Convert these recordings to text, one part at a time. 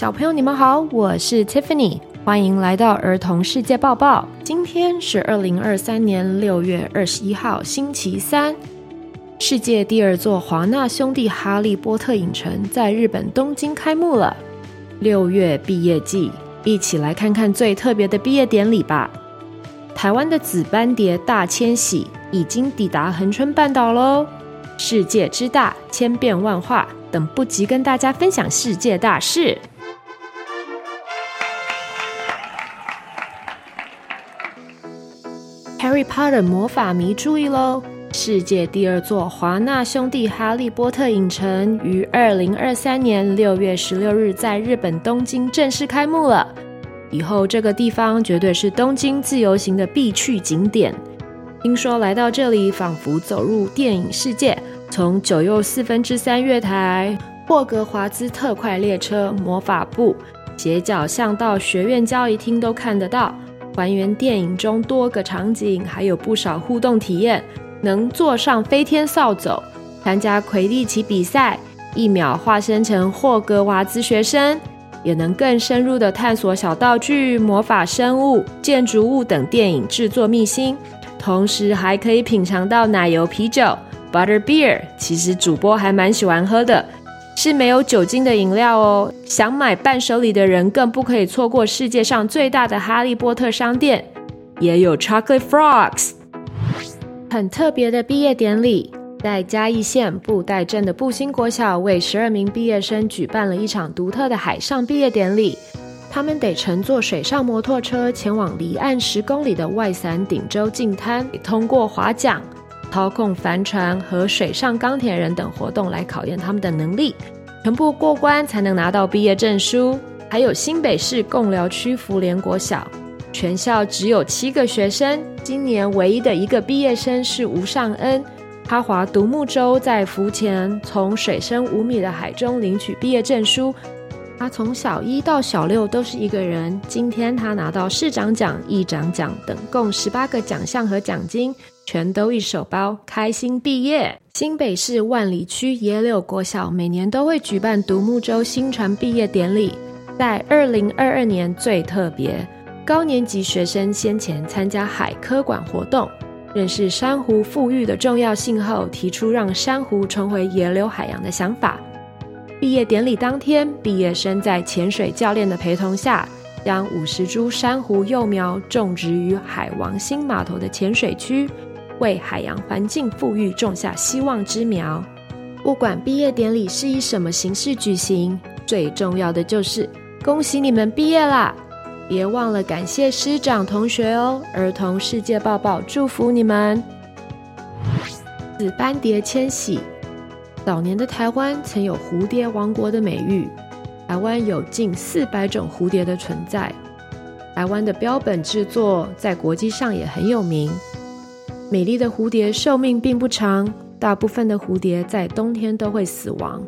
小朋友，你们好，我是 Tiffany，欢迎来到儿童世界报报。今天是二零二三年六月二十一号，星期三。世界第二座华纳兄弟哈利波特影城在日本东京开幕了。六月毕业季，一起来看看最特别的毕业典礼吧。台湾的紫斑蝶大迁徙已经抵达恒春半岛喽。世界之大，千变万化，等不及跟大家分享世界大事。Harry Potter 魔法迷注意喽！世界第二座华纳兄弟哈利波特影城于二零二三年六月十六日在日本东京正式开幕了。以后这个地方绝对是东京自由行的必去景点。听说来到这里，仿佛走入电影世界。从九又四分之三月台、霍格华兹特快列车、魔法部、斜角巷到学院交易厅都看得到，还原电影中多个场景，还有不少互动体验。能坐上飞天扫帚，参加魁地奇比赛，一秒化身成霍格华兹学生，也能更深入的探索小道具、魔法生物、建筑物等电影制作秘辛，同时还可以品尝到奶油啤酒。Butter Beer，其实主播还蛮喜欢喝的，是没有酒精的饮料哦。想买伴手礼的人更不可以错过世界上最大的哈利波特商店，也有 Chocolate Frogs。很特别的毕业典礼，在嘉义县布袋镇的布兴国小为十二名毕业生举办了一场独特的海上毕业典礼。他们得乘坐水上摩托车前往离岸十公里的外伞顶洲近滩，通过划桨。操控帆船和水上钢铁人等活动来考验他们的能力，全部过关才能拿到毕业证书。还有新北市贡寮区福联国小，全校只有七个学生，今年唯一的一个毕业生是吴尚恩，他划独木舟在浮潜，从水深五米的海中领取毕业证书。他从小一到小六都是一个人，今天他拿到市长奖、议长奖等共十八个奖项和奖金。全都一手包，开心毕业。新北市万里区野柳国小每年都会举办独木舟新船毕业典礼，在二零二二年最特别，高年级学生先前参加海科馆活动，认识珊瑚复育的重要性后，提出让珊瑚重回野柳海洋的想法。毕业典礼当天，毕业生在潜水教练的陪同下，将五十株珊瑚幼苗种植于海王星码头的潜水区。为海洋环境富裕种下希望之苗。不管毕业典礼是以什么形式举行，最重要的就是恭喜你们毕业啦！别忘了感谢师长同学哦。儿童世界报报祝福你们。紫斑蝶迁徙，早年的台湾曾有蝴蝶王国的美誉，台湾有近四百种蝴蝶的存在。台湾的标本制作在国际上也很有名。美丽的蝴蝶寿命并不长，大部分的蝴蝶在冬天都会死亡，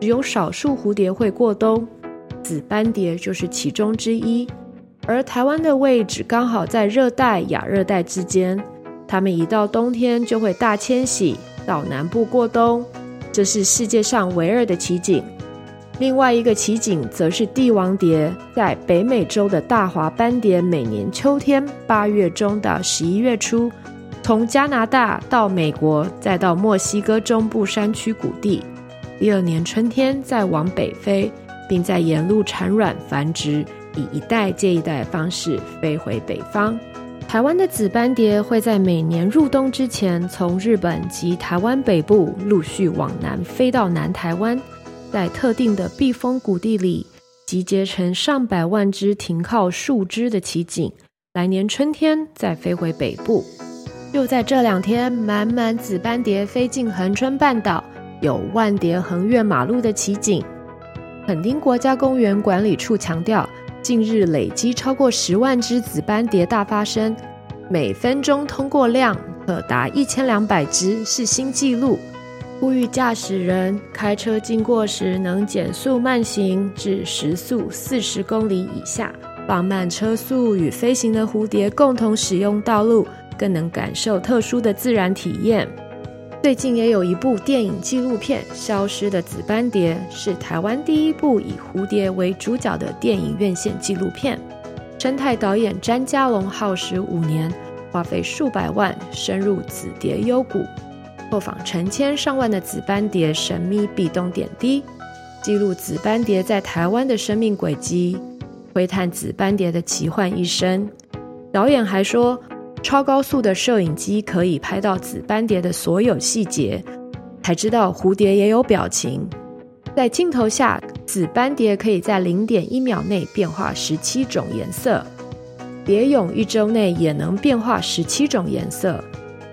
只有少数蝴蝶会过冬，紫斑蝶就是其中之一。而台湾的位置刚好在热带亚热带之间，它们一到冬天就会大迁徙到南部过冬，这是世界上唯二的奇景。另外一个奇景则是帝王蝶，在北美洲的大华斑蝶，每年秋天八月中到十一月初。从加拿大到美国，再到墨西哥中部山区谷地，第二年春天再往北飞，并在沿路产卵繁殖，以一代接一代的方式飞回北方。台湾的紫斑蝶会在每年入冬之前，从日本及台湾北部陆续往南飞到南台湾，在特定的避风谷地里集结成上百万只停靠树枝的奇景，来年春天再飞回北部。就在这两天，满满紫斑蝶飞进恒春半岛，有万蝶横越马路的奇景。垦丁国家公园管理处强调，近日累积超过十万只紫斑蝶大发生，每分钟通过量可达一千两百只，是新纪录。呼吁驾驶人开车经过时能减速慢行至时速四十公里以下，放慢车速，与飞行的蝴蝶共同使用道路。更能感受特殊的自然体验。最近也有一部电影纪录片《消失的紫斑蝶》，是台湾第一部以蝴蝶为主角的电影院线纪录片。生态导演詹家龙耗时五年，花费数百万，深入紫蝶幽谷，采访成千上万的紫斑蝶神秘壁咚点滴，记录紫斑蝶在台湾的生命轨迹，窥探紫斑蝶的奇幻一生。导演还说，超高速的摄影机可以拍到紫斑蝶的所有细节，才知道蝴蝶也有表情。在镜头下，紫斑蝶可以在零点一秒内变化十七种颜色，蝶蛹一周内也能变化十七种颜色。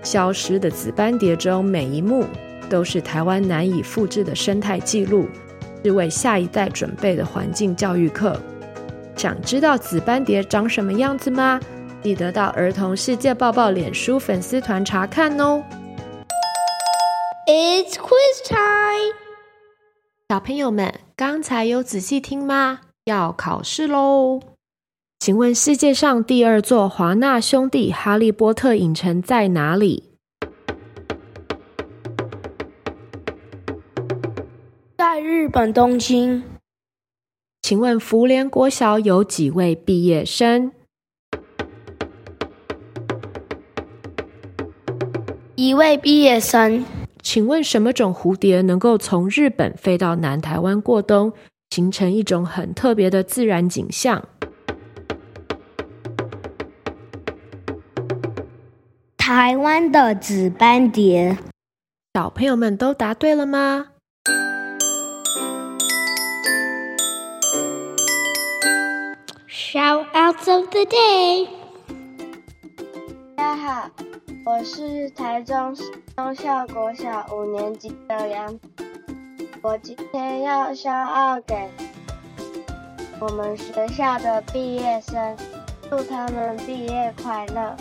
消失的紫斑蝶中每一幕都是台湾难以复制的生态记录，是为下一代准备的环境教育课。想知道紫斑蝶长什么样子吗？记得到儿童世界抱抱脸书粉丝团查看哦。It's quiz time！小朋友们，刚才有仔细听吗？要考试喽！请问世界上第二座华纳兄弟哈利波特影城在哪里？在日本东京。请问福联国小有几位毕业生？一位毕业生，请问什么种蝴蝶能够从日本飞到南台湾过冬，形成一种很特别的自然景象？台湾的紫斑蝶。小朋友们都答对了吗？Shoutouts of the day，大家好。我是台中中校国小五年级的梁，我今天要骄傲给我们学校的毕业生，祝他们毕业快乐。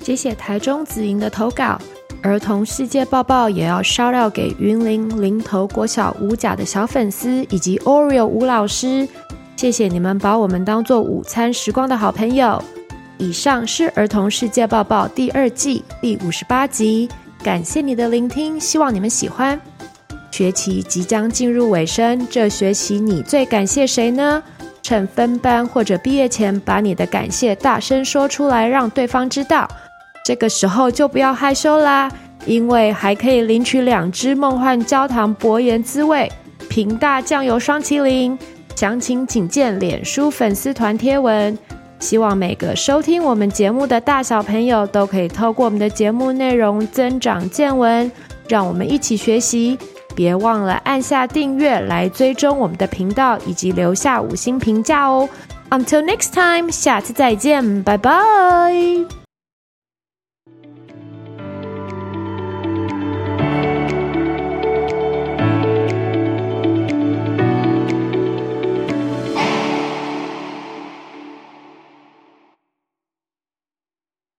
谢谢台中紫莹的投稿，儿童世界报报也要烧料给云林林头国小五甲的小粉丝以及 Oreo 吴老师，谢谢你们把我们当做午餐时光的好朋友。以上是《儿童世界报报》第二季第五十八集，感谢你的聆听，希望你们喜欢。学期即将进入尾声，这学期你最感谢谁呢？趁分班或者毕业前，把你的感谢大声说出来，让对方知道。这个时候就不要害羞啦，因为还可以领取两支梦幻焦糖薄盐滋味平大酱油霜淇淋，详情请见脸书粉丝团贴文。希望每个收听我们节目的大小朋友都可以透过我们的节目内容增长见闻，让我们一起学习。别忘了按下订阅来追踪我们的频道，以及留下五星评价哦。Until next time，下次再见，拜拜。